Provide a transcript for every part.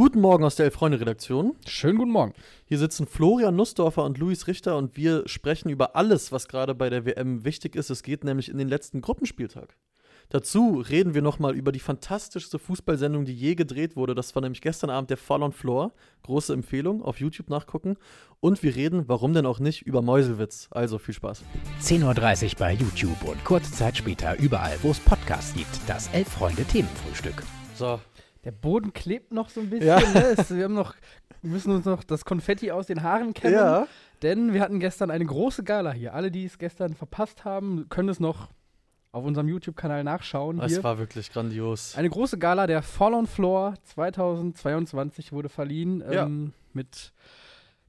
Guten Morgen aus der Elf-Freunde-Redaktion. Schönen guten Morgen. Hier sitzen Florian Nussdorfer und Luis Richter und wir sprechen über alles, was gerade bei der WM wichtig ist. Es geht nämlich in den letzten Gruppenspieltag. Dazu reden wir nochmal über die fantastischste Fußballsendung, die je gedreht wurde. Das war nämlich gestern Abend der Fall on Floor. Große Empfehlung, auf YouTube nachgucken. Und wir reden, warum denn auch nicht, über Mäuselwitz. Also viel Spaß. 10.30 Uhr bei YouTube und kurze Zeit später überall, wo es Podcasts gibt. Das Elf-Freunde-Themenfrühstück. So, Der Boden klebt noch so ein bisschen. Ja. Ne? Es- Wir noch, wir müssen uns noch das Konfetti aus den Haaren kämmen. ja. Denn wir hatten gestern eine große Gala hier. Alle, die es gestern verpasst haben, können es noch auf unserem YouTube-Kanal nachschauen. Es war wirklich grandios. Eine große Gala der Fall on Floor 2022 wurde verliehen. Ja. Ähm, mit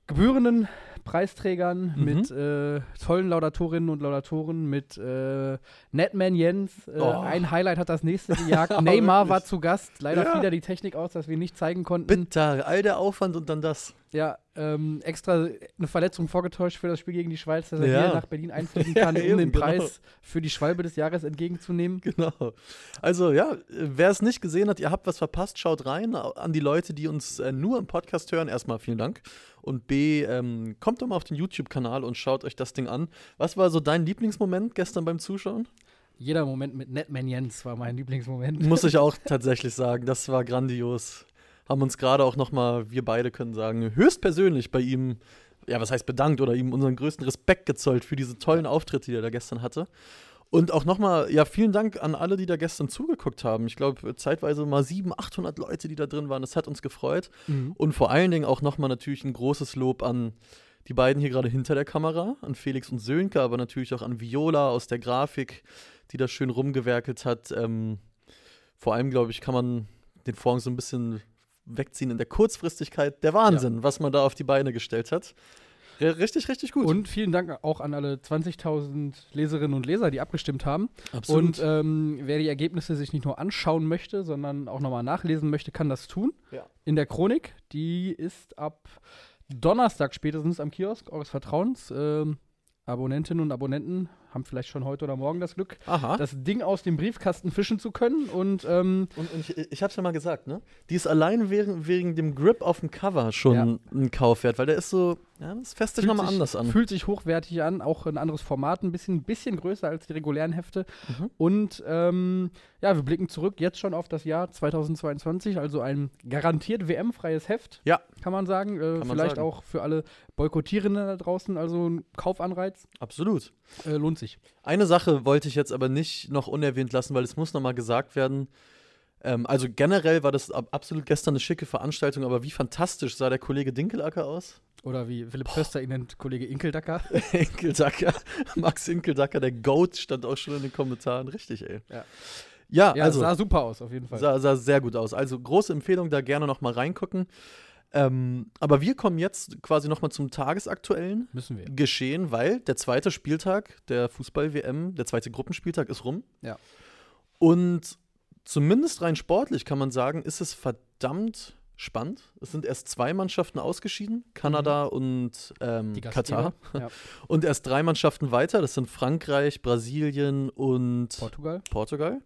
gebührenden Preisträgern, Mhm. mit äh, tollen Laudatorinnen und Laudatoren, mit äh, Netman Jens. Äh, Oh. Ein Highlight hat das nächste gejagt. Neymar war zu Gast. Leider Ja. fiel da die Technik aus, dass wir nicht zeigen konnten. Bitter, all der Aufwand und dann das. Ja, ähm, extra eine Verletzung vorgetäuscht für das Spiel gegen die Schweiz, dass er Ja. hier nach Berlin einfliegen kann, Ja, um den eben, genau. Preis für die Schwalbe des Jahres entgegenzunehmen. Genau. Also ja, wer es nicht gesehen hat, ihr habt was verpasst, schaut rein. An die Leute, die uns äh, nur im Podcast hören, erstmal vielen Dank. Und B, ähm, kommt doch mal auf den YouTube-Kanal und schaut euch das Ding an. Was war so dein Lieblingsmoment gestern beim Zuschauen? Jeder Moment mit Netman Jens war mein Lieblingsmoment. Muss ich auch tatsächlich sagen, das war grandios. Haben uns gerade auch noch mal, wir beide können sagen, höchstpersönlich bei ihm, ja, was heißt bedankt oder ihm unseren größten Respekt gezollt für diese tollen Auftritte, die er da gestern hatte. Und auch noch mal, ja, vielen Dank an alle, die da gestern zugeguckt haben. Ich glaube, zeitweise mal 700, 800 Leute, die da drin waren. Das hat uns gefreut. Mhm. Und vor allen Dingen auch noch mal natürlich ein großes Lob an die beiden hier gerade hinter der Kamera, an Felix und Sönke, aber natürlich auch an Viola aus der Grafik, die da schön rumgewerkelt hat. Ähm, vor allem, glaube ich, kann man den Vorhang so ein bisschen wegziehen in der Kurzfristigkeit. Der Wahnsinn, was man da auf die Beine gestellt hat. R richtig, richtig gut. Und vielen Dank auch an alle 20.000 Leserinnen und Leser, die abgestimmt haben. Absolut. Und ähm, wer die Ergebnisse sich nicht nur anschauen möchte, sondern auch nochmal nachlesen möchte, kann das tun. Ja. In der Chronik. Die ist ab Donnerstag spätestens am Kiosk eures Vertrauens. Ähm, Abonnentinnen und Abonnenten haben vielleicht schon heute oder morgen das Glück, Aha. das Ding aus dem Briefkasten fischen zu können. Und ähm, und, und ich, ich hab's ja mal gesagt, ne? Die ist allein wegen, wegen dem Grip auf dem Cover schon Ja. ein Kaufwert, weil der ist so, ja, das fässt sich fühlt nochmal anders an. Fühlt sich hochwertig an, auch ein anderes Format, ein bisschen, bisschen größer als die regulären Hefte. Mhm. Und ähm, ja, wir blicken zurück jetzt schon auf das Jahr 2022, also ein garantiert WM-freies Heft, Ja. kann man sagen. Äh, man vielleicht sagen. auch für alle Boykottierenden da draußen, also ein Kaufanreiz. Absolut. Äh, lohnt sich. Eine Sache wollte ich jetzt aber nicht noch unerwähnt lassen, weil es muss nochmal gesagt werden. Ähm, also generell war das ab- absolut gestern eine schicke Veranstaltung, aber wie fantastisch sah der Kollege Dinkelacker aus? Oder wie Philipp Köster ihn nennt, Kollege Inkeldacker. Inkeldacker, Max Inkeldacker, der Goat stand auch schon in den Kommentaren. Richtig, ey. Ja. Ja, Ja, also sah super aus, auf jeden Fall. sah, sah sehr gut aus. Also große Empfehlung, da gerne nochmal reingucken. Ähm, aber wir kommen jetzt quasi nochmal zum tagesaktuellen Müssen wir. Geschehen, weil der zweite Spieltag der Fußball-WM, der zweite Gruppenspieltag ist rum. Ja. Und zumindest rein sportlich kann man sagen, ist es verdammt spannend. Es sind erst zwei Mannschaften ausgeschieden, Kanada und ähm, Mhm. Katar. Ja. Und erst drei Mannschaften weiter, das sind Frankreich, Brasilien und Portugal. Portugal,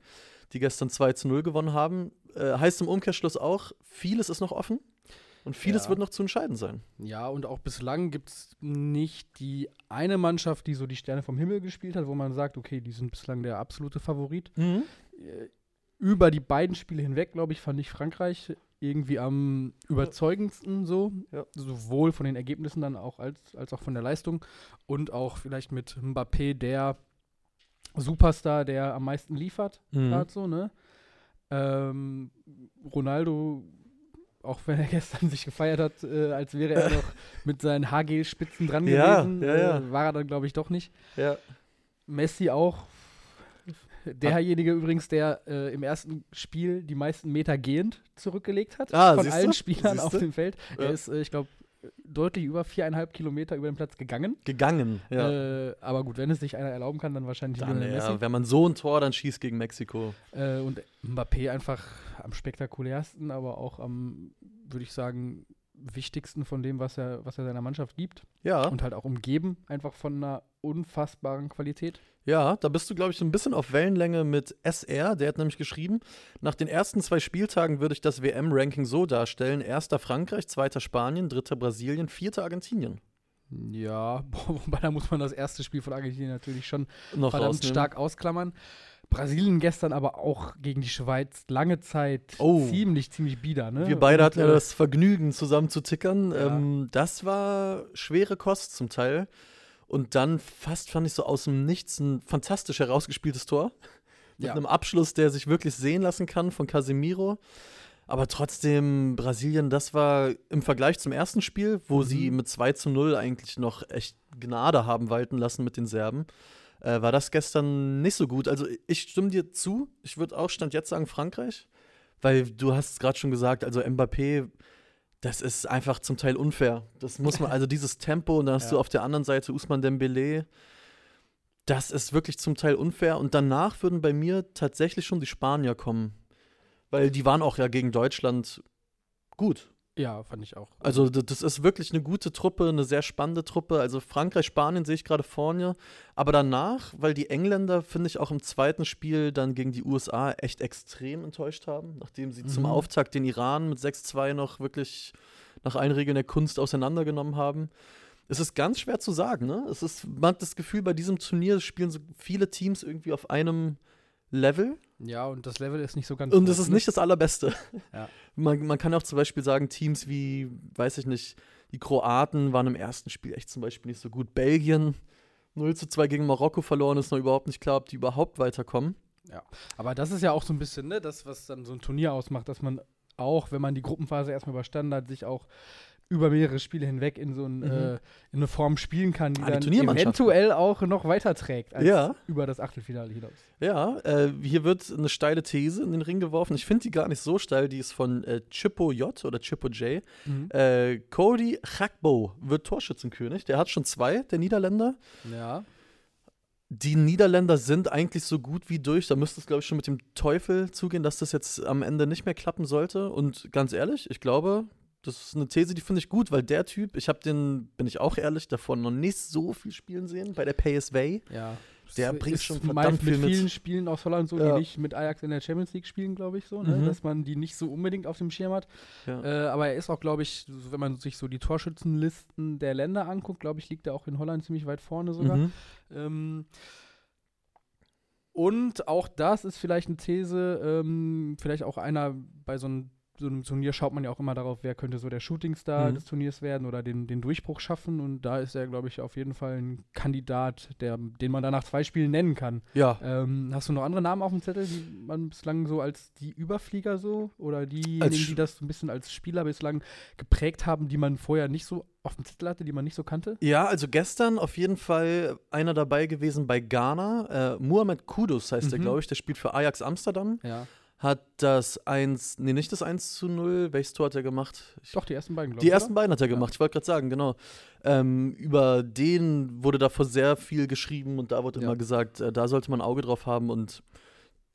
die gestern 2 zu 0 gewonnen haben. Äh, heißt im Umkehrschluss auch, vieles ist noch offen und vieles Ja. wird noch zu entscheiden sein. Ja, und auch bislang gibt es nicht die eine Mannschaft, die so die Sterne vom Himmel gespielt hat, wo man sagt, okay, die sind bislang der absolute Favorit. Äh, über die beiden Spiele hinweg, glaube ich, fand ich Frankreich irgendwie am überzeugendsten so. Ja. Sowohl von den Ergebnissen dann auch als, als auch von der Leistung. Und auch vielleicht mit Mbappé, der Superstar, der am meisten liefert, Mhm. gerade so, ne? Ähm, Ronaldo, auch wenn er gestern sich gefeiert hat, äh, als wäre er noch mit seinen Haargel-Spitzen dran Ja, gewesen, ja, ja. Äh, war er dann, glaube ich, doch nicht. Messi auch. Derjenige übrigens, der äh, im ersten Spiel die meisten Meter gehend zurückgelegt hat Ah, von allen Spielern auf Siehste? dem Feld. Er ist, äh, ich glaube, deutlich über viereinhalb Kilometer über den Platz gegangen. Gegangen, ja. Äh, aber gut, wenn es sich einer erlauben kann, dann wahrscheinlich Dann, Lionel ja, Messi. wenn man so ein Tor dann schießt gegen Mexiko. Äh, und Mbappé einfach am spektakulärsten, aber auch am, würde ich sagen, Wichtigsten von dem, was er, was er seiner Mannschaft gibt. Ja. Und halt auch umgeben, einfach von einer unfassbaren Qualität. Ja, da bist du, glaube ich, so ein bisschen auf Wellenlänge mit SR. Der hat nämlich geschrieben, nach den ersten zwei Spieltagen würde ich das WM-Ranking so darstellen: erster Frankreich, zweiter Spanien, dritter Brasilien, vierter Argentinien. Ja, wobei da muss man das erste Spiel von Argentinien natürlich schon Noch verdammt rausnehmen. stark ausklammern. Brasilien gestern aber auch gegen die Schweiz lange Zeit Oh. ziemlich, ziemlich bieder. Ne? Wir beide Und, hatten ja äh, das Vergnügen, zusammen zu tickern. Ja. Ähm, das war schwere Kost zum Teil. Und dann fast fand ich so aus dem Nichts ein fantastisch herausgespieltes Tor. Mit Ja. einem Abschluss, der sich wirklich sehen lassen kann von Casemiro. Aber trotzdem, Brasilien, das war im Vergleich zum ersten Spiel, wo sie Mhm. mit 2 zu 0 eigentlich noch echt Gnade haben walten lassen mit den Serben, äh, war das gestern nicht so gut. Also ich stimme dir zu. Ich würde auch Stand jetzt sagen Frankreich. Weil du hast es gerade schon gesagt, also Mbappé, das ist einfach zum Teil unfair. Das muss man, also dieses Tempo und dann hast Ja. du auf der anderen Seite Usman Dembele. Das ist wirklich zum Teil unfair. Und danach würden bei mir tatsächlich schon die Spanier kommen. Weil die waren auch ja gegen Deutschland gut. Ja, fand ich auch. Also das ist wirklich eine gute Truppe, eine sehr spannende Truppe. Also Frankreich, Spanien sehe ich gerade vorne. Aber danach, weil die Engländer, finde ich, auch im zweiten Spiel dann gegen die USA echt extrem enttäuscht haben, nachdem sie zum Mhm. Auftakt den Iran mit 6-2 noch wirklich nach allen Regeln der Kunst auseinandergenommen haben. Es ist ganz schwer zu sagen, ne? Es ist, man hat das Gefühl, bei diesem Turnier spielen so viele Teams irgendwie auf einem Level. Ja, und das Level ist nicht so ganz. Und das ist ne? nicht das Allerbeste. Ja. Man, man kann auch zum Beispiel sagen, Teams wie, weiß ich nicht, die Kroaten waren im ersten Spiel echt zum Beispiel nicht so gut. Belgien 0 zu 2 gegen Marokko verloren, ist noch überhaupt nicht klar, ob die überhaupt weiterkommen. Aber das ist ja auch so ein bisschen, ne, das, was dann so ein Turnier ausmacht, dass man auch, wenn man die Gruppenphase erstmal überstanden hat, sich auch über mehrere Spiele hinweg in so ein, Mhm. äh, in eine Form spielen kann, die Ah, dann eventuell auch noch weiterträgt als Ja. über das Achtelfinale hinaus. Ja, äh, hier wird eine steile These in den Ring geworfen. Ich finde die gar nicht so steil, die ist von äh, Chippo J oder Chippo J. Äh, Cody Gakpo wird Torschützenkönig. Der hat schon zwei, der Niederländer. Ja. Die Niederländer sind eigentlich so gut wie durch. Da müsste es, glaube ich, schon mit dem Teufel zugehen, dass das jetzt am Ende nicht mehr klappen sollte. Und ganz ehrlich, ich glaube, das ist eine These, die finde ich gut, weil der Typ, ich habe den, bin ich auch ehrlich, davon noch nicht so viel spielen sehen bei der PSV. Ja. Der Es bringt schon verdammt viel mit mit. vielen Spielen aus Holland so, Ja. die nicht mit Ajax in der Champions League spielen, glaube ich so, ne? Mhm. dass man die nicht so unbedingt auf dem Schirm hat. Ja. Äh, aber er ist auch, glaube ich, so- wenn man sich so die Torschützenlisten der Länder anguckt, glaube ich, liegt er auch in Holland ziemlich weit vorne sogar. Mhm. Ähm, und auch das ist vielleicht eine These, ähm, vielleicht auch einer bei so einem, so einem Turnier schaut man ja auch immer darauf, wer könnte so der Shootingstar Mhm. des Turniers werden oder den, den Durchbruch schaffen. Und da ist er, glaube ich, auf jeden Fall ein Kandidat, der, den man da nach zwei Spielen nennen kann. Ja. Ähm, hast du noch andere Namen auf dem Zettel, die man bislang so als die Überflieger so oder diejenigen, die das so ein bisschen als Spieler bislang geprägt haben, die man vorher nicht so auf dem Zettel hatte, die man nicht so kannte? Ja, also gestern auf jeden Fall einer dabei gewesen bei Ghana. Äh, Muhammad Kudus heißt der, Mhm. glaube ich. Der spielt für Ajax Amsterdam. Ja. Hat das 1, nee, nicht das 1 zu 0. Welches Tor hat er gemacht? Ich Doch, die ersten beiden, glaube Die ich. ersten oder? beiden hat er Ja. gemacht, ich wollte gerade sagen, genau. Ähm, über den wurde davor sehr viel geschrieben und da wurde Ja. immer gesagt, äh, da sollte man ein Auge drauf haben und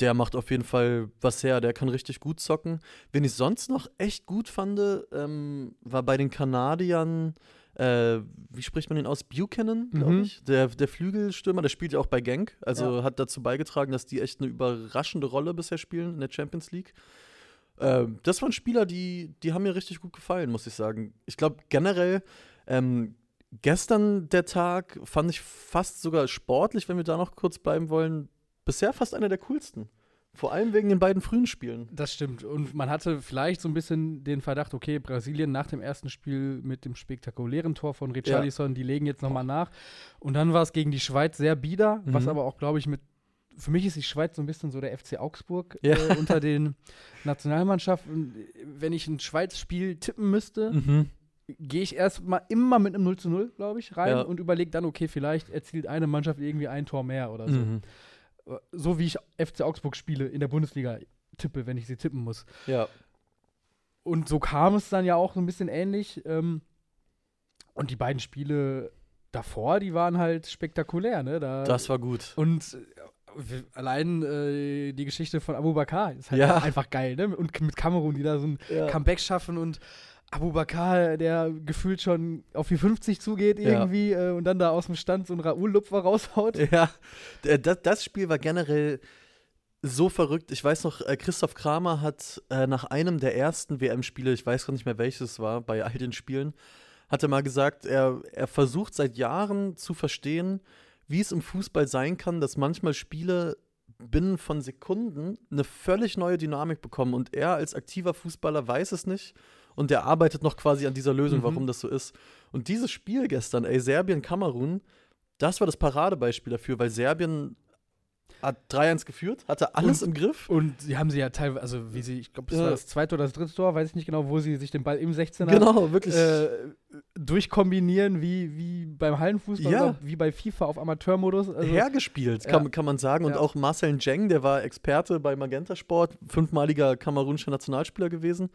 der macht auf jeden Fall was her, der kann richtig gut zocken. Wen ich sonst noch echt gut fand, ähm, war bei den Kanadiern, äh, wie spricht man den aus? Buchanan, glaube Mhm. ich. Der, der Flügelstürmer, der spielt ja auch bei Genk, also Ja. hat dazu beigetragen, dass die echt eine überraschende Rolle bisher spielen in der Champions League. Ähm, das waren Spieler, die, die haben mir richtig gut gefallen, muss ich sagen. Ich glaube generell, ähm, gestern der Tag fand ich fast sogar sportlich, wenn wir da noch kurz bleiben wollen, bisher fast einer der coolsten. Vor allem wegen den beiden frühen Spielen. Das stimmt. Und man hatte vielleicht so ein bisschen den Verdacht, okay, Brasilien nach dem ersten Spiel mit dem spektakulären Tor von Richarlison, die legen jetzt nochmal nach. Und dann war es gegen die Schweiz sehr bieder, was Mhm. aber auch, glaube ich, mit. Für mich ist die Schweiz so ein bisschen so der FC Augsburg Ja. äh, unter den Nationalmannschaften. Wenn ich ein Schweiz-Spiel tippen müsste, Mhm. gehe ich erstmal immer mit einem 0 zu 0, glaube ich, rein Ja. und überlege dann, okay, vielleicht erzielt eine Mannschaft irgendwie ein Tor mehr oder so. Mhm. So wie ich FC Augsburg spiele in der Bundesliga tippe, wenn ich sie tippen muss. Ja. Und so kam es dann ja auch so ein bisschen ähnlich. Ähm, und die beiden Spiele davor, die waren halt spektakulär, ne? Da, Das war gut. und äh, allein äh, die Geschichte von Abu Bakar ist halt Ja. einfach geil, ne? Und mit Kamerun, die da so ein Ja. Comeback schaffen und Abu Bakar, der gefühlt schon auf die 50 zugeht irgendwie ja. äh, und dann da aus dem Stand so einen Raoul-Lupfer raushaut. Ja, das, das Spiel war generell so verrückt. Ich weiß noch, äh, Christoph Kramer hat äh, nach einem der ersten WM-Spiele, ich weiß gar nicht mehr welches war, bei all den Spielen, hat er mal gesagt, er, er versucht seit Jahren zu verstehen, wie es im Fußball sein kann, dass manchmal Spiele binnen von Sekunden eine völlig neue Dynamik bekommen und er als aktiver Fußballer weiß es nicht und er arbeitet noch quasi an dieser Lösung, mhm. warum das so ist. Und dieses Spiel gestern, ey, Serbien-Kamerun, das war das Paradebeispiel dafür, weil Serbien hat 3-1 geführt, hatte alles und, im Griff. Und sie haben sie ja teilweise, also wie sie, ich glaube, das ja. war das zweite oder das dritte Tor, weiß ich nicht genau, wo sie sich den Ball im 16er genau, wirklich. Äh, durchkombinieren, wie, wie beim Hallenfußball ja. oder wie bei FIFA auf Amateurmodus. Also, Hergespielt, ja. kann, kann man sagen. Und auch Marcel Jeng, der war Experte bei Magenta Sport, fünfmaliger kamerunischer Nationalspieler gewesen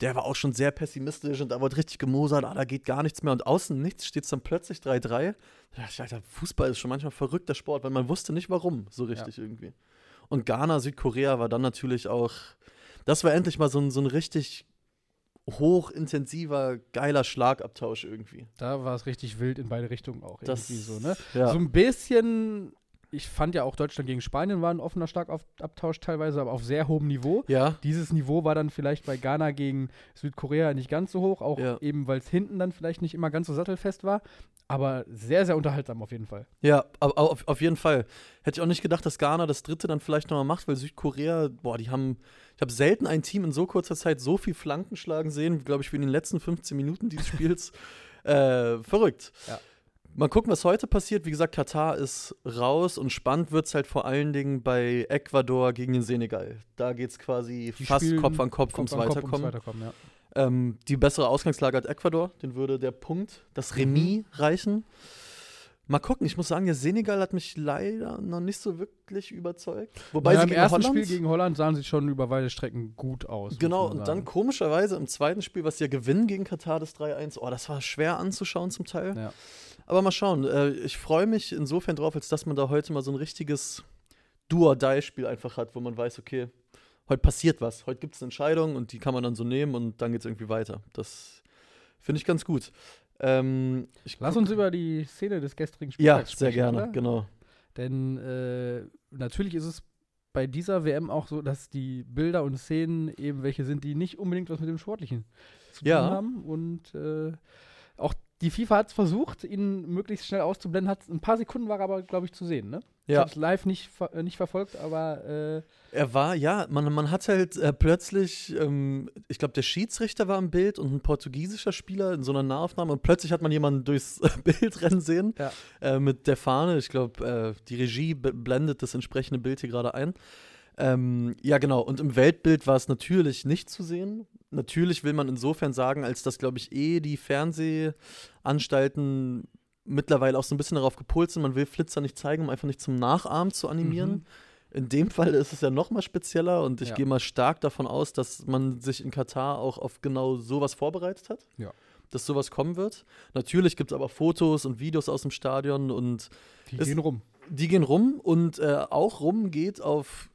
der war auch schon sehr pessimistisch und da wurde richtig gemosert, ah, da geht gar nichts mehr. Und außen nichts steht es dann plötzlich 3-3. Ich dachte, Fußball ist schon manchmal verrückter Sport, weil man wusste nicht warum, so richtig ja. irgendwie. Und Ghana, Südkorea war dann natürlich auch, das war endlich mal so ein, so ein richtig hochintensiver, geiler Schlagabtausch irgendwie. Da war es richtig wild in beide Richtungen auch das, irgendwie so, ne? Ja. So ein bisschen ich fand ja auch Deutschland gegen Spanien war ein offener Starkabtausch teilweise, aber auf sehr hohem Niveau. Ja. Dieses Niveau war dann vielleicht bei Ghana gegen Südkorea nicht ganz so hoch, auch ja. eben weil es hinten dann vielleicht nicht immer ganz so sattelfest war. Aber sehr, sehr unterhaltsam auf jeden Fall. Ja, auf, auf jeden Fall. Hätte ich auch nicht gedacht, dass Ghana das dritte dann vielleicht nochmal macht, weil Südkorea, boah, die haben, ich habe selten ein Team in so kurzer Zeit so viel Flanken schlagen sehen, glaube ich, wie in den letzten 15 Minuten dieses Spiels. äh, verrückt. Ja. Mal gucken, was heute passiert. Wie gesagt, Katar ist raus und spannend wird es halt vor allen Dingen bei Ecuador gegen den Senegal. Da geht es quasi die fast Kopf an Kopf, Kopf ums, an Weiterkommen. Kopf Weiterkommen ja. ähm, die bessere Ausgangslage hat Ecuador, den würde der Punkt, das Remis mhm. reichen. Mal gucken, ich muss sagen, der Senegal hat mich leider noch nicht so wirklich überzeugt. Wobei naja, sie im ersten Holland, Spiel gegen Holland sahen sie schon über weite Strecken gut aus. Genau, und dann komischerweise im zweiten Spiel, was sie ja gewinnen gegen Katar, das 3-1, oh, das war schwer anzuschauen zum Teil. Ja. Aber mal schauen. Äh, ich freue mich insofern drauf, als dass man da heute mal so ein richtiges Do-or-Die-Spiel einfach hat, wo man weiß, okay, heute passiert was. Heute gibt es eine Entscheidung und die kann man dann so nehmen und dann geht es irgendwie weiter. Das finde ich ganz gut. Ähm, ich Lass uns über die Szene des gestrigen Spiels sprechen. Ja, sehr gerne, oder? genau. Denn äh, natürlich ist es bei dieser WM auch so, dass die Bilder und Szenen eben welche sind, die nicht unbedingt was mit dem Sportlichen zu tun ja. haben. Und äh, auch die FIFA hat es versucht, ihn möglichst schnell auszublenden. Hat ein paar Sekunden war aber, glaube ich, zu sehen, ne? Ja. Ich habe es live nicht, äh, nicht verfolgt, aber äh er war, ja, man, man hat halt äh, plötzlich, ähm, ich glaube, der Schiedsrichter war im Bild und ein portugiesischer Spieler in so einer Nahaufnahme und plötzlich hat man jemanden durchs Bild rennen sehen ja. äh, mit der Fahne. Ich glaube, äh, die Regie blendet das entsprechende Bild hier gerade ein. Ähm, ja, genau. Und im Weltbild war es natürlich nicht zu sehen. Natürlich will man insofern sagen, als dass, glaube ich, eh die Fernsehanstalten mittlerweile auch so ein bisschen darauf gepolt sind, man will Flitzer nicht zeigen, um einfach nicht zum Nachahmen zu animieren. Mhm. In dem Fall ist es ja noch mal spezieller und ich ja. gehe mal stark davon aus, dass man sich in Katar auch auf genau sowas vorbereitet hat. Ja. Dass sowas kommen wird. Natürlich gibt es aber Fotos und Videos aus dem Stadion und. Die gehen rum. Die gehen rum und äh, auch rum geht auf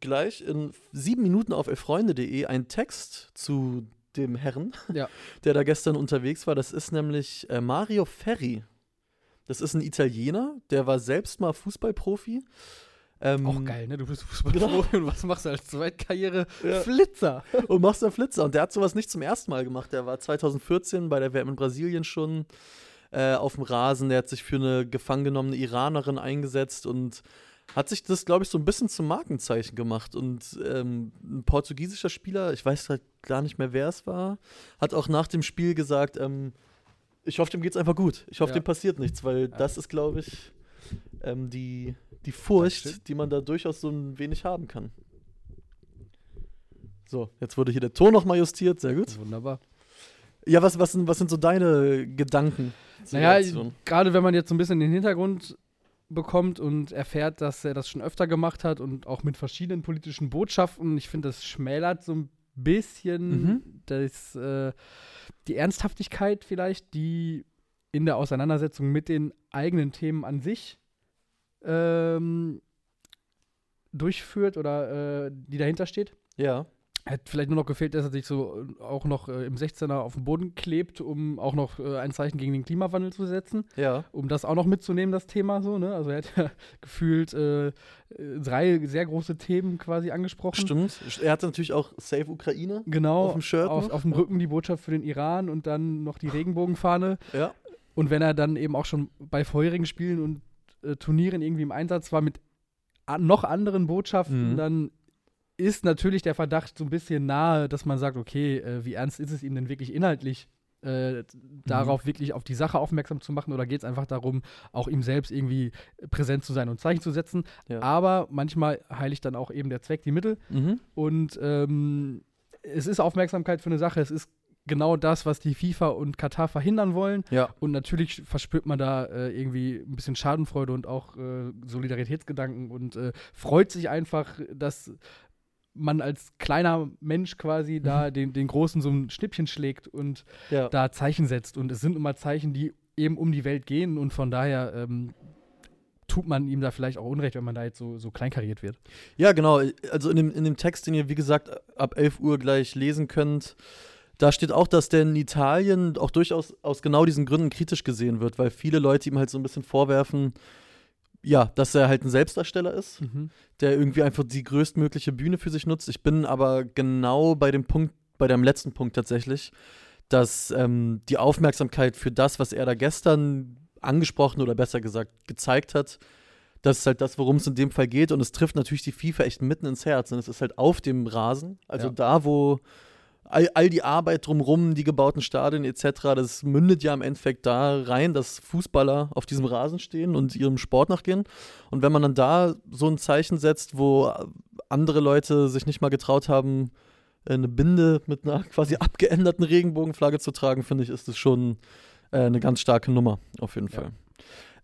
gleich in sieben Minuten auf elfreunde.de ein Text zu dem Herrn, ja. der da gestern unterwegs war. Das ist nämlich äh, Mario Ferri. Das ist ein Italiener, der war selbst mal Fußballprofi. Ähm, Auch geil, ne? Du bist Fußballprofi genau. und was machst du als Zweitkarriere? Ja. Flitzer. Und machst dann Flitzer. Und der hat sowas nicht zum ersten Mal gemacht. Der war 2014 bei der WM in Brasilien schon äh, auf dem Rasen. Der hat sich für eine gefangen genommene Iranerin eingesetzt und hat sich das, glaube ich, so ein bisschen zum Markenzeichen gemacht. Und ähm, ein portugiesischer Spieler, ich weiß halt gar nicht mehr, wer es war, hat auch nach dem Spiel gesagt, ähm, ich hoffe, dem geht es einfach gut. Ich hoffe, ja. dem passiert nichts, weil ja. das ist, glaube ich, ähm, die, die Furcht, die man da durchaus so ein wenig haben kann. So, jetzt wurde hier der Ton nochmal justiert, sehr gut. Wunderbar. Ja, was, was, sind, was sind so deine Gedanken? Naja, gerade wenn man jetzt so ein bisschen den Hintergrund bekommt und erfährt, dass er das schon öfter gemacht hat und auch mit verschiedenen politischen Botschaften. Ich finde, das schmälert so ein bisschen mhm. das, äh, die Ernsthaftigkeit vielleicht, die in der Auseinandersetzung mit den eigenen Themen an sich ähm, durchführt oder äh, die dahinter steht. Ja. Hätte vielleicht nur noch gefehlt, dass er sich so äh, auch noch äh, im 16er auf den Boden klebt, um auch noch äh, ein Zeichen gegen den Klimawandel zu setzen. Ja. Um das auch noch mitzunehmen, das Thema so, ne? Also er hat ja gefühlt äh, drei sehr große Themen quasi angesprochen. Stimmt. Er hatte natürlich auch Save Ukraine. Genau. Auf dem Shirt. Auf, noch. auf dem Rücken die Botschaft für den Iran und dann noch die Regenbogenfahne. Ja. Und wenn er dann eben auch schon bei vorherigen Spielen und äh, Turnieren irgendwie im Einsatz war mit noch anderen Botschaften, Mhm. dann ist natürlich der Verdacht so ein bisschen nahe, dass man sagt, okay, äh, wie ernst ist es ihm denn wirklich inhaltlich, äh, darauf wirklich auf die Sache aufmerksam zu machen oder geht es einfach darum, auch ihm selbst irgendwie präsent zu sein und Zeichen zu setzen. Ja. Aber manchmal heiligt dann auch eben der Zweck die Mittel. Mhm. Und ähm, es ist Aufmerksamkeit für eine Sache. Es ist genau das, was die FIFA und Katar verhindern wollen. Ja. Und natürlich verspürt man da äh, irgendwie ein bisschen Schadenfreude und auch äh, Solidaritätsgedanken und äh, freut sich einfach, dass man als kleiner Mensch quasi da den, den Großen so ein Schnippchen schlägt und Ja. da Zeichen setzt. Und es sind immer Zeichen, die eben um die Welt gehen und von daher ähm, tut man ihm da vielleicht auch Unrecht, wenn man da jetzt so, so kleinkariert wird. Ja, genau. Also in dem, in dem Text, den ihr, wie gesagt, ab 11 Uhr gleich lesen könnt, da steht auch, dass der in Italien auch durchaus aus genau diesen Gründen kritisch gesehen wird, weil viele Leute ihm halt so ein bisschen vorwerfen, ja, dass er halt ein Selbstdarsteller ist, der irgendwie einfach die größtmögliche Bühne für sich nutzt. Ich bin aber genau bei dem Punkt, bei deinem letzten Punkt tatsächlich, dass ähm, die Aufmerksamkeit für das, was er da gestern angesprochen oder besser gesagt gezeigt hat, das ist halt das, worum es in dem Fall geht. Und es trifft natürlich die FIFA echt mitten ins Herz. Und es ist halt auf dem Rasen, also Ja. da, wo all, all die Arbeit drumrum, die gebauten Stadien etc., das mündet ja im Endeffekt da rein, dass Fußballer auf diesem Rasen stehen und ihrem Sport nachgehen. Und wenn man dann da so ein Zeichen setzt, wo andere Leute sich nicht mal getraut haben, eine Binde mit einer quasi abgeänderten Regenbogenflagge zu tragen, finde ich, ist das schon äh, eine ganz starke Nummer, auf jeden Ja. Fall.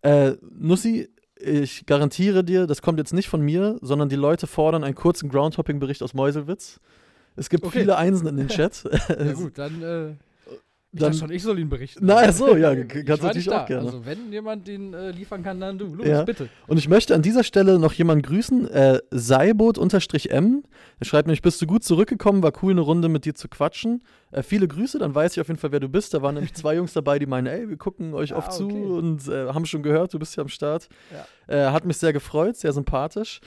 Äh, Nussi, ich garantiere dir, das kommt jetzt nicht von mir, sondern die Leute fordern einen kurzen Groundhopping-Bericht aus Meuselwitz. Es gibt Okay. viele Einsen in den Chat. Ja gut, dann, äh, ich Dann- schon, ich soll ihn berichten. Na, so, ja, kannst war natürlich auch gerne. Also wenn jemand den äh, liefern kann, dann du. Los, Ja. bitte. Und ich möchte an dieser Stelle noch jemanden grüßen. Äh, Seibot-M. Er schreibt nämlich, bist du gut zurückgekommen? War cool, eine Runde mit dir zu quatschen. Äh, viele Grüße, dann weiß ich auf jeden Fall, wer du bist. Da waren nämlich zwei Jungs dabei, die meinen, ey, wir gucken euch Ah, oft zu okay. und äh, haben schon gehört, du bist ja am Start. Äh, hat mich sehr gefreut, sehr sympathisch.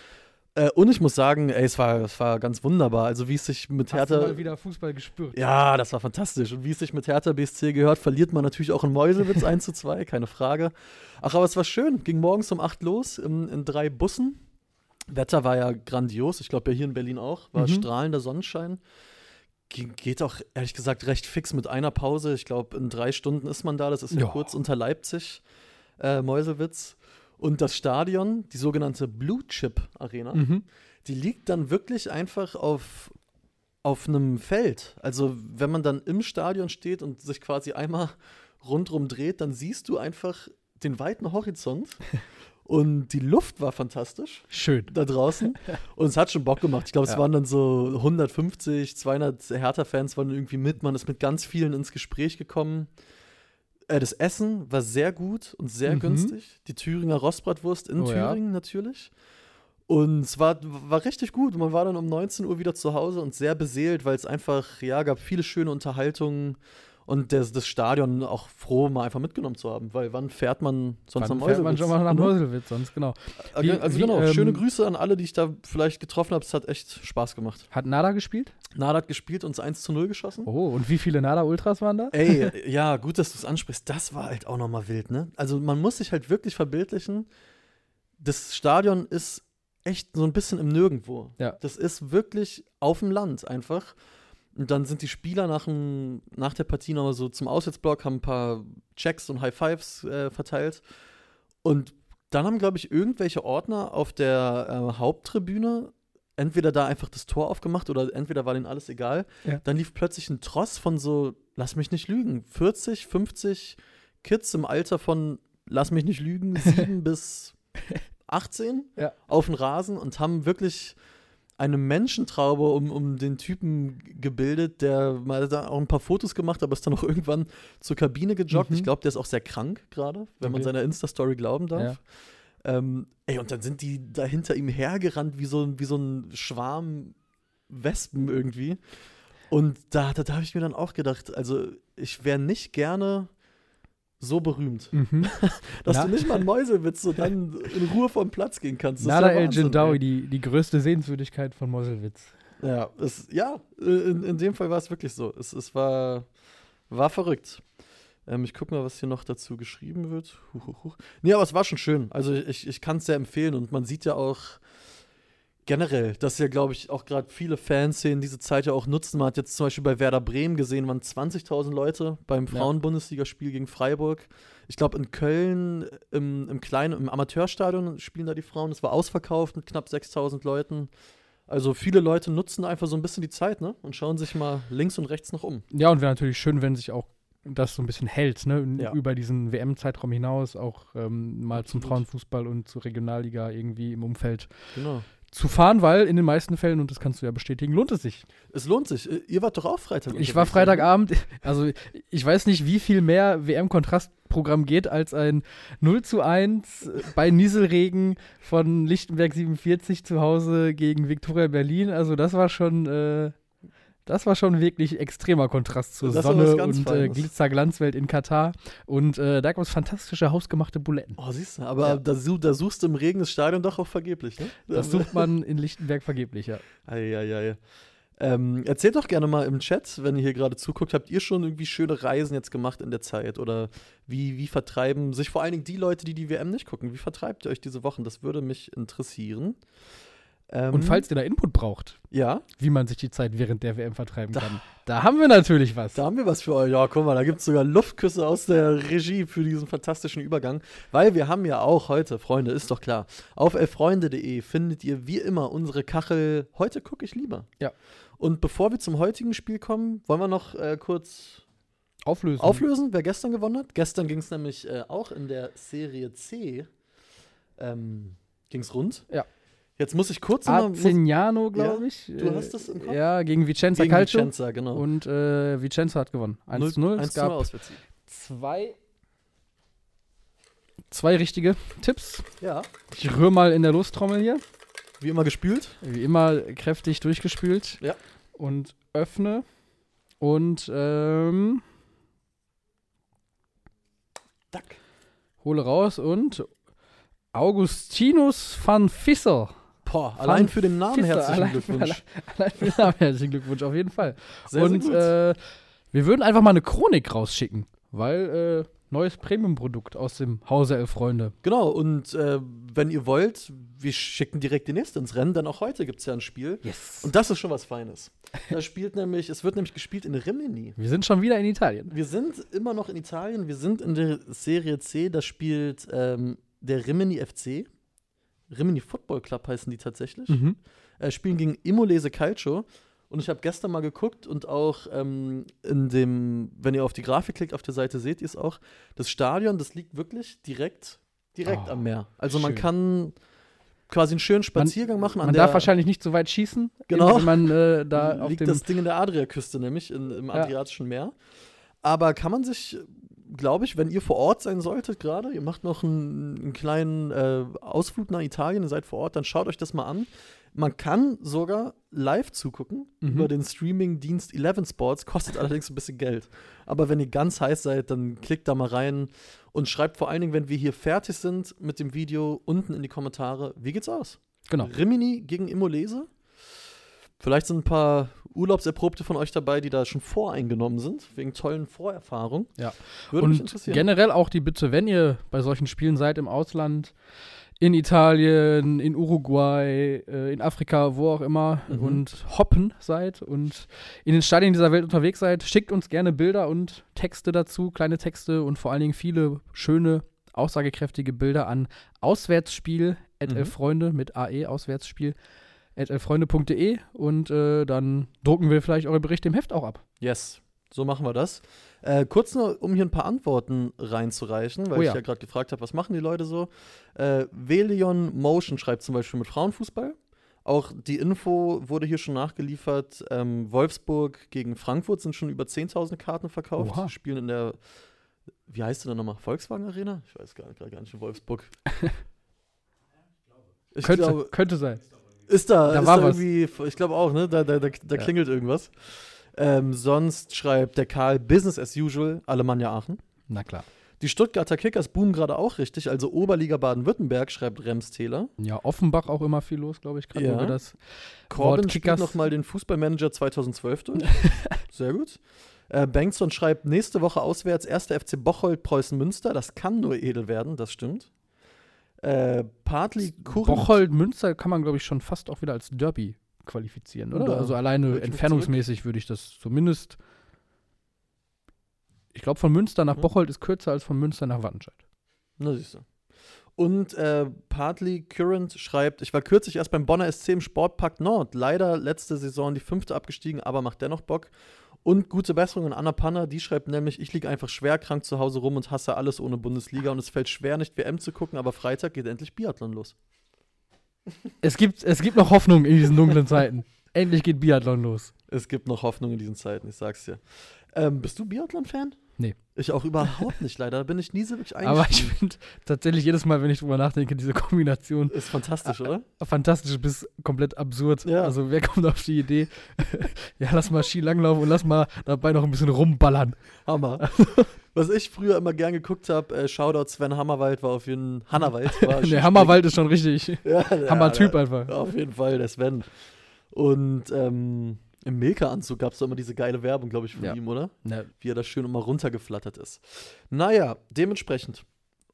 Äh, und ich muss sagen, ey, es war, es war ganz wunderbar. Also wie es sich mit Hast du Hertha... mal wieder Fußball gespürt? Ja, das war fantastisch. Und wie es sich mit Hertha BSC gehört, verliert man natürlich auch in Meuselwitz 1 zu 2, keine Frage. Ach, aber es war schön. Ging morgens um 8 los in, in drei Bussen. Wetter war ja grandios. Ich glaube ja hier in Berlin auch. War Mhm. strahlender Sonnenschein. Ge geht auch, ehrlich gesagt, recht fix mit einer Pause. Ich glaube, in drei Stunden ist man da. Das ist ja, Ja. kurz unter Leipzig, äh, Meuselwitz. Und das Stadion, die sogenannte Blue Chip Arena, Mhm. die liegt dann wirklich einfach auf, auf einem Feld. Also wenn man dann im Stadion steht und sich quasi einmal rundrum dreht, dann siehst du einfach den weiten Horizont. Und die Luft war fantastisch Schön. da draußen. Und es hat schon Bock gemacht. Ich glaube, es Ja. waren dann so 150, 200 Hertha-Fans waren irgendwie mit. Man ist mit ganz vielen ins Gespräch gekommen. Äh, das Essen war sehr gut und sehr Mhm. günstig. Die Thüringer Rostbratwurst in Oh ja. Thüringen natürlich. Und es war, war richtig gut. Man war dann um 19 Uhr wieder zu Hause und sehr beseelt, weil es einfach, ja, gab viele schöne Unterhaltungen und das, das Stadion auch froh, mal einfach mitgenommen zu haben. Weil wann fährt man sonst Wann nach fährt man Meuselwitz? schon mal nach? Meuselwitz, sonst genau. Äh, Wie- also wie, genau, ähm, schöne Grüße an alle, die ich da vielleicht getroffen habe. Es hat echt Spaß gemacht. Hat Nada gespielt? Nada hat gespielt und uns 1 zu 0 geschossen. Oh, und wie viele Nada-Ultras waren da? Ey, ja, gut, dass du es ansprichst. Das war halt auch nochmal wild, ne? Also man muss sich halt wirklich verbildlichen, das Stadion ist echt so ein bisschen im Nirgendwo. Ja. Das ist wirklich auf dem Land einfach. Und dann sind die Spieler nach, dem, nach der Partie nochmal so zum Auswärtsblock, haben ein paar Checks und High Fives äh, verteilt. Und dann haben, glaube ich, irgendwelche Ordner auf der äh, Haupttribüne entweder da einfach das Tor aufgemacht oder entweder war denen alles egal. Ja. Dann lief plötzlich ein Tross von so, lass mich nicht lügen, 40, 50 Kids im Alter von, lass mich nicht lügen, 7 bis 18 Ja. auf den Rasen und haben wirklich eine Menschentraube um, um den Typen gebildet, der mal da auch ein paar Fotos gemacht, aber ist dann auch irgendwann zur Kabine gejoggt. Mhm. Ich glaube, der ist auch sehr krank gerade, wenn man Okay. seiner Insta-Story glauben darf. Ja. Ähm, ey, und dann sind die da hinter ihm hergerannt wie so, ein- wie so ein Schwarm Wespen irgendwie. Und da, da, da habe ich mir dann auch gedacht, also ich wäre nicht gerne so berühmt, Mhm. dass Na- du nicht mal einen Mäuselwitz so dann in Ruhe vom Platz gehen kannst. Das Nada El Jindawi, die, die größte Sehenswürdigkeit von Mosselwitz. Ja, es, ja in, in dem Fall war es wirklich so. Es, es war, war verrückt. Ähm, ich gucke mal, was hier noch dazu geschrieben wird. Huch, huch, huch. Nee, aber es war schon schön. Also ich, ich kann es sehr empfehlen und man sieht ja auch generell, dass ja, glaube ich, auch gerade viele Fanszenen diese Zeit ja auch nutzen. Man hat jetzt zum Beispiel bei Werder Bremen gesehen, waren 20.000 Leute beim. Frauen-Bundesligaspiel gegen Freiburg. Ich glaube, in Köln im, im kleinen, im Amateurstadion spielen da die Frauen. Es war ausverkauft mit knapp 6.000 Leuten. Also viele Leute nutzen einfach so ein bisschen die Zeit, ne? Und schauen sich mal links und rechts noch um. Ja, und wäre natürlich schön, wenn sich auch das so ein bisschen hält, ne? Ja. Über diesen WM-Zeitraum hinaus, auch ähm, mal zum Absolut. Frauenfußball und zur Regionalliga irgendwie im Umfeld Genau. Zu fahren, weil in den meisten Fällen, und das kannst du ja bestätigen, lohnt es sich. Es lohnt sich. Äh, Ihr wart doch auch Freitag. Ich war unterwegs, Freitagabend, also ich weiß nicht, wie viel mehr WM-Kontrastprogramm geht als ein 0 zu 1 bei Nieselregen von Lichtenberg 47 zu Hause gegen Viktoria Berlin. Also das war schon, äh, das war schon wirklich extremer Kontrast zur Das Sonne und äh. Glitzer-Glanzwelt in Katar. Und äh, da gab es fantastische hausgemachte Buletten. Oh, siehst du, aber Ja. da, da suchst du im Regen das Stadion doch auch vergeblich, ne? Das sucht man in Lichtenberg vergeblich, ja. Eieiei. Ähm, erzählt doch gerne mal im Chat, wenn ihr hier gerade zuguckt, habt ihr schon irgendwie schöne Reisen jetzt gemacht in der Zeit? Oder wie, wie vertreiben sich vor allen Dingen die Leute, die die WM nicht gucken, wie vertreibt ihr euch diese Wochen? Das würde mich interessieren. Ähm, Und falls ihr da Input braucht, Ja, wie man sich die Zeit während der WM vertreiben Da- kann, da haben wir natürlich was. da haben wir was für euch. Ja, guck mal, da gibt es sogar Luftküsse aus der Regie für diesen fantastischen Übergang. Weil wir haben ja auch heute, Freunde, ist doch klar, auf elfreunde.de findet ihr wie immer unsere Kachel Heute gucke ich lieber. Ja. Und bevor wir zum heutigen Spiel kommen, wollen wir noch äh, kurz Auflösen. auflösen, wer gestern gewonnen hat. Gestern ging es nämlich äh, auch in der Serie C. Ähm, ging es rund. Ja. Jetzt muss ich kurz noch mal- muss, Arzignano, glaube Ja, ich. du hast das im Kopf? Ja, gegen Vicenza gegen Calcio. Vicenza, genau. Und äh, Vicenza hat gewonnen. 1-0. Es 1 gab Auswärtssieg. zwei, zwei richtige Tipps. Ja, Ich rühre mal in der Lostrommel hier. wie immer gespült. Wie immer kräftig durchgespült. Ja. Und öffne. Und ähm, Dack. hole raus und Augustinus van Visser. Boah, allein für den Namen Visser, herzlichen allein- Glückwunsch. Allein, allein für den Namen herzlichen Glückwunsch, auf jeden Fall. Sehr, und sehr gut. Äh, wir würden einfach mal eine Chronik rausschicken, weil äh, neues Premium-Produkt aus dem Hause Elf Freunde. genau, und äh, wenn ihr wollt, wir schicken direkt die nächste ins Rennen, denn auch heute gibt es ja ein Spiel. Yes. Und das ist schon was Feines. Da spielt nämlich, es wird nämlich gespielt in Rimini. Wir sind schon wieder in Italien. Wir sind immer noch in Italien, wir sind in der Serie C, da spielt ähm, der Rimini FC. Rimini Football Club heißen die tatsächlich. Mhm. äh, spielen gegen Imolese Calcio. Und ich habe gestern mal geguckt und auch ähm, in dem, wenn ihr auf die Grafik klickt, auf der Seite seht ihr es auch, das Stadion, das liegt wirklich direkt, direkt Oh, am Meer. Also man schön. kann quasi einen schönen Spaziergang machen. An Man darf wahrscheinlich nicht so weit schießen, Genau. wenn man äh, da auf liegt dem das Ding in der Adriaküste, nämlich in, im Ja. Adriatischen Meer. Aber kann man sich, glaube ich, wenn ihr vor Ort sein solltet gerade, ihr macht noch einen, einen kleinen äh, Ausflug nach Italien, ihr seid vor Ort, dann schaut euch das mal an. Man kann sogar live zugucken Mhm. über den Streaming-Dienst 11 Sports, kostet allerdings ein bisschen Geld. Aber wenn ihr ganz heiß seid, dann klickt da mal rein und schreibt vor allen Dingen, wenn wir hier fertig sind mit dem Video, unten in die Kommentare, wie geht's aus? Genau. Rimini gegen Imolese. Vielleicht sind ein paar Urlaubserprobte von euch dabei, die da schon voreingenommen sind, wegen tollen Vorerfahrungen. Ja. Würde mich Und interessieren. generell auch die Bitte, wenn ihr bei solchen Spielen seid im Ausland, in Italien, in Uruguay, äh, in Afrika, wo auch immer Mhm. und hoppen seid und in den Stadien dieser Welt unterwegs seid, schickt uns gerne Bilder und Texte dazu, kleine Texte und vor allen Dingen viele schöne, aussagekräftige Bilder an Auswärtsspiel Mhm. Freunde mit AE Auswärtsspiel elfreunde.de und äh, dann drucken wir vielleicht eure Berichte im Heft auch ab. Yes, so machen wir das. Äh, kurz nur, um hier ein paar Antworten reinzureichen, weil Oh ich ja. ja gerade gefragt habe, was machen die Leute so. Äh, Velion Motion schreibt zum Beispiel mit Frauenfußball. Auch die Info wurde hier schon nachgeliefert. Ähm, Wolfsburg gegen Frankfurt sind schon über 10.000 Karten verkauft. Oha. Spielen in der, wie heißt sie denn nochmal? Volkswagen Arena? Ich weiß gar, gar gar nicht in Wolfsburg. Ich Könnte, glaube, könnte sein. Ist da, Da ist war da was. irgendwie, ich glaube auch, ne? Da, da, da, da Ja. klingelt irgendwas. Ähm, sonst schreibt der Karl Business as usual, Alemannia Aachen. Na klar. Die Stuttgarter Kickers boomen gerade auch richtig, also Oberliga Baden-Württemberg, schreibt Rems Täler. Ja, Offenbach auch immer viel los, glaube ich, gerade Ja. wo wir das. Corbin Wort spielt nochmal den Fußballmanager 2012 durch. Sehr gut. Äh, Bengtson schreibt nächste Woche auswärts 1. FC Bocholt, Preußen Münster. Das kann nur edel werden, das stimmt. Äh, Partly. Bocholt, Münster kann man, glaube ich, schon fast auch wieder als Derby qualifizieren, oder? Da also alleine entfernungsmäßig würde ich das zumindest. Ich glaube, von Münster nach Ja. Bocholt ist kürzer als von Münster nach Wattenscheid. Na, siehst du. Und äh, Partly Current schreibt, ich war kürzlich erst beim Bonner SC im Sportpark Nord. Leider letzte Saison die fünfte abgestiegen, aber macht dennoch Bock. Und gute Besserung an Anna Panner, die schreibt nämlich, ich liege einfach schwer krank zu Hause rum und hasse alles ohne Bundesliga und es fällt schwer, nicht WM zu gucken, aber Freitag geht endlich Biathlon los. Es gibt, es gibt noch Hoffnung in diesen dunklen Zeiten. Endlich geht Biathlon los. Es gibt noch Hoffnung in diesen Zeiten, ich sag's dir. Ähm, bist du Biathlon-Fan? Nee. Ich auch überhaupt nicht, leider. Da bin ich nie so wirklich Aber ich eingestiegen. finde tatsächlich jedes Mal, wenn ich drüber nachdenke, diese Kombination Ist fantastisch, oder? fantastisch bis komplett absurd. Ja. Also wer kommt auf die Idee, ja, lass mal Ski langlaufen und lass mal dabei noch ein bisschen rumballern. Hammer. Was ich früher immer gern geguckt habe, äh, Shoutout Sven Hammerwald war auf jeden Hammerwald. War Der Hammerwald ist schon richtig. Ja, Hammer-Typ der- einfach. Auf jeden Fall, der Sven. Und ähm, im Milka-Anzug gab es doch immer diese geile Werbung, glaube ich, von Ja. ihm, oder? Ja, Wie er da schön immer runtergeflattert ist. Naja, dementsprechend.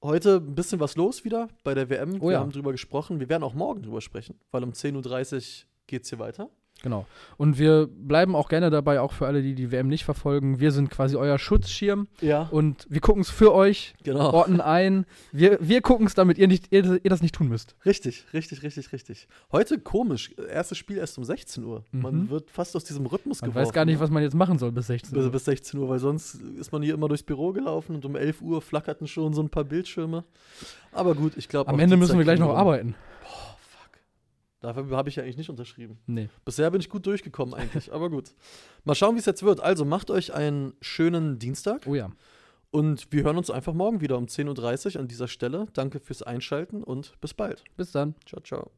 Heute ein bisschen was los wieder bei der WM. Oh Wir ja. haben drüber gesprochen. Wir werden auch morgen drüber sprechen, weil um 10.30 Uhr geht es hier weiter. Genau. Und wir bleiben auch gerne dabei, auch für alle, die die WM nicht verfolgen. Wir sind quasi euer Schutzschirm Ja, und wir gucken es für euch, genau. ordnen ein. Wir, wir gucken es, damit ihr, nicht, ihr, ihr das nicht tun müsst. Richtig, richtig, richtig, richtig. Heute komisch. Erstes Spiel erst um 16 Uhr. Man Mhm. wird fast aus diesem Rhythmus Man geworfen. weiß gar nicht, was man jetzt machen soll bis 16 bis, Uhr. bis 16 Uhr, weil sonst ist man hier immer durchs Büro gelaufen und um 11 Uhr flackerten schon so ein paar Bildschirme. Aber gut, ich glaube. Am Ende müssen wir gleich noch arbeiten. Dafür habe ich ja eigentlich nicht unterschrieben. Nee. Bisher bin ich gut durchgekommen eigentlich, aber gut. Mal schauen, wie es jetzt wird. Also macht euch einen schönen Dienstag Oh ja. und wir hören uns einfach morgen wieder um 10.30 Uhr an dieser Stelle. Danke fürs Einschalten und bis bald. Bis dann. Ciao, ciao.